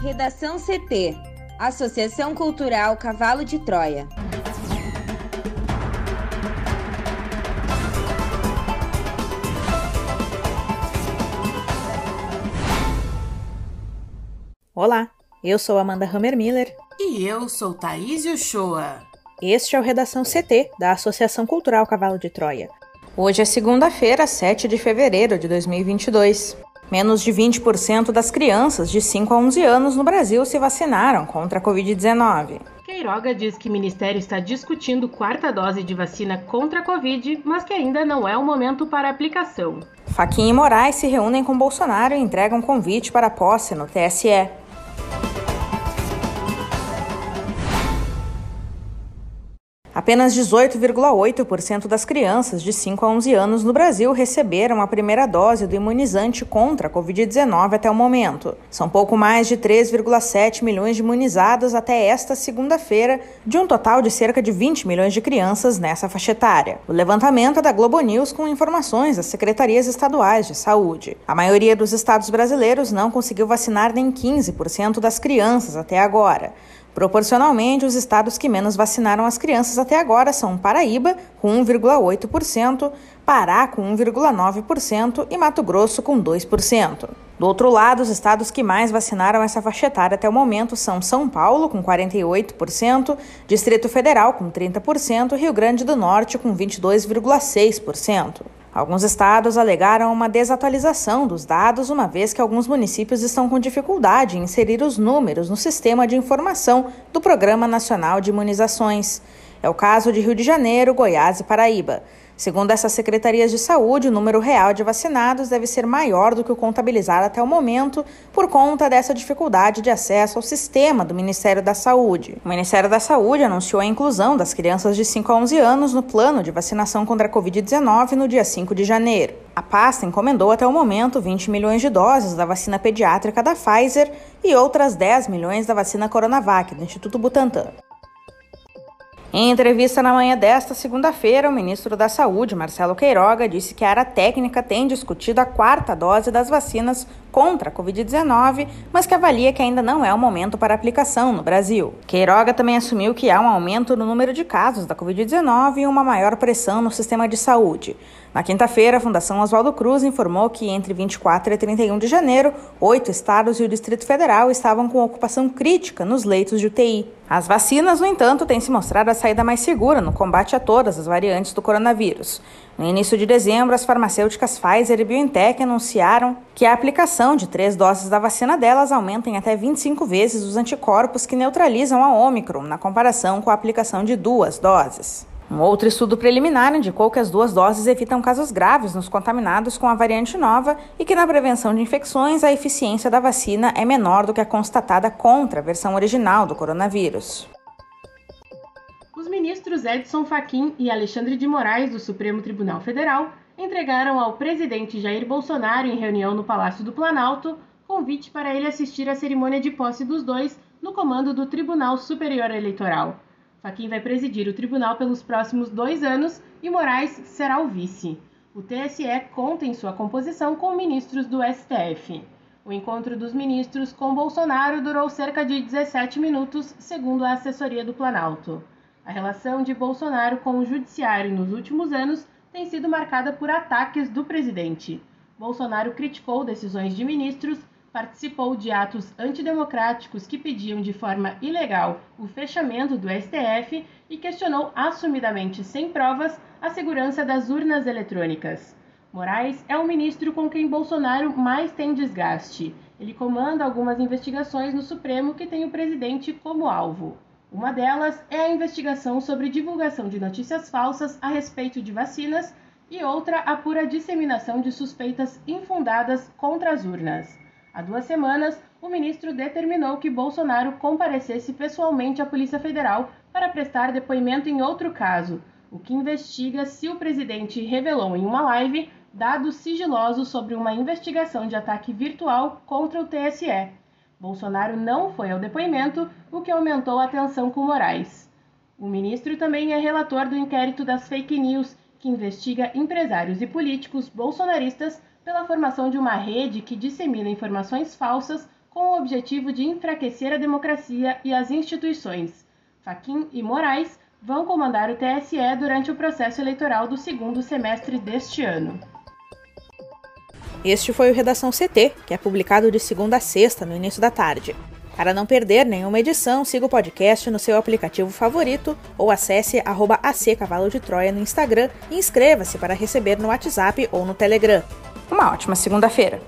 Redação CT Associação Cultural Cavalo de Troia. Olá, eu sou Amanda Hammermiller. E eu sou Thaís Uchoa. Este é o Redação CT, da Associação Cultural Cavalo de Troia. Hoje é segunda-feira, 7 de fevereiro de 2022. Menos de 20% das crianças de 5 a 11 anos no Brasil se vacinaram contra a Covid-19. Queiroga diz que o Ministério está discutindo quarta dose de vacina contra a Covid, mas que ainda não é o momento para aplicação. Faquinha e Moraes se reúnem com Bolsonaro e entregam convite para posse no TSE. Apenas 18,8% das crianças de 5 a 11 anos no Brasil receberam a primeira dose do imunizante contra a Covid-19 até o momento. São pouco mais de 3,7 milhões de imunizados até esta segunda-feira, de um total de cerca de 20 milhões de crianças nessa faixa etária. O levantamento é da Globo News com informações das secretarias estaduais de saúde. A maioria dos estados brasileiros não conseguiu vacinar nem 15% das crianças até agora. Proporcionalmente, os estados que menos vacinaram as crianças até agora são Paraíba, com 1,8%, Pará, com 1,9% e Mato Grosso, com 2%. Do outro lado, os estados que mais vacinaram essa faixa etária até o momento são São Paulo, com 48%, Distrito Federal, com 30% e Rio Grande do Norte, com 22,6%. Alguns estados alegaram uma desatualização dos dados, uma vez que alguns municípios estão com dificuldade em inserir os números no sistema de informação do Programa Nacional de Imunizações. É o caso de Rio de Janeiro, Goiás e Paraíba. Segundo essas secretarias de saúde, o número real de vacinados deve ser maior do que o contabilizado até o momento, por conta dessa dificuldade de acesso ao sistema do Ministério da Saúde. O Ministério da Saúde anunciou a inclusão das crianças de 5 a 11 anos no plano de vacinação contra a Covid-19 no dia 5 de janeiro. A pasta encomendou até o momento 20 milhões de doses da vacina pediátrica da Pfizer e outras 10 milhões da vacina Coronavac do Instituto Butantan. Em entrevista na manhã desta segunda-feira, o ministro da Saúde, Marcelo Queiroga, disse que a área técnica tem discutido a quarta dose das vacinas contra a Covid-19, mas que avalia que ainda não é o momento para aplicação no Brasil. Queiroga também assumiu que há um aumento no número de casos da Covid-19 e uma maior pressão no sistema de saúde. Na quinta-feira, a Fundação Oswaldo Cruz informou que entre 24 e 31 de janeiro, oito estados e o Distrito Federal estavam com ocupação crítica nos leitos de UTI. As vacinas, no entanto, têm se mostrado a saída mais segura no combate a todas as variantes do coronavírus. No início de dezembro, as farmacêuticas Pfizer e BioNTech anunciaram que a aplicação de três doses da vacina delas aumenta em até 25 vezes os anticorpos que neutralizam a Omicron, na comparação com a aplicação de duas doses. Um outro estudo preliminar indicou que as duas doses evitam casos graves nos contaminados com a variante nova e que na prevenção de infecções a eficiência da vacina é menor do que a constatada contra a versão original do coronavírus. Os ministros Edson Fachin e Alexandre de Moraes do Supremo Tribunal Federal entregaram ao presidente Jair Bolsonaro em reunião no Palácio do Planalto convite para ele assistir à cerimônia de posse dos dois no comando do Tribunal Superior Eleitoral. Faquim vai presidir o tribunal pelos próximos dois anos e Moraes será o vice. O TSE conta em sua composição com ministros do STF. O encontro dos ministros com Bolsonaro durou cerca de 17 minutos, segundo a assessoria do Planalto. A relação de Bolsonaro com o judiciário nos últimos anos tem sido marcada por ataques do presidente. Bolsonaro criticou decisões de ministros participou de atos antidemocráticos que pediam de forma ilegal o fechamento do STF e questionou assumidamente, sem provas, a segurança das urnas eletrônicas. Moraes é o ministro com quem Bolsonaro mais tem desgaste. Ele comanda algumas investigações no Supremo que tem o presidente como alvo. Uma delas é a investigação sobre divulgação de notícias falsas a respeito de vacinas e outra apura a disseminação de suspeitas infundadas contra as urnas. Há duas semanas, o ministro determinou que Bolsonaro comparecesse pessoalmente à Polícia Federal para prestar depoimento em outro caso, o que investiga se o presidente revelou em uma live dados sigilosos sobre uma investigação de ataque virtual contra o TSE. Bolsonaro não foi ao depoimento, o que aumentou a tensão com Moraes. O ministro também é relator do inquérito das fake news, que investiga empresários e políticos bolsonaristas pela formação de uma rede que dissemina informações falsas com o objetivo de enfraquecer a democracia e as instituições. Faquim e Moraes vão comandar o TSE durante o processo eleitoral do segundo semestre deste ano. Este foi o Redação CT, que é publicado de segunda a sexta, no início da tarde. Para não perder nenhuma edição, siga o podcast no seu aplicativo favorito ou acesse arroba Cavalo de Troia no Instagram e inscreva-se para receber no WhatsApp ou no Telegram. Uma ótima segunda-feira!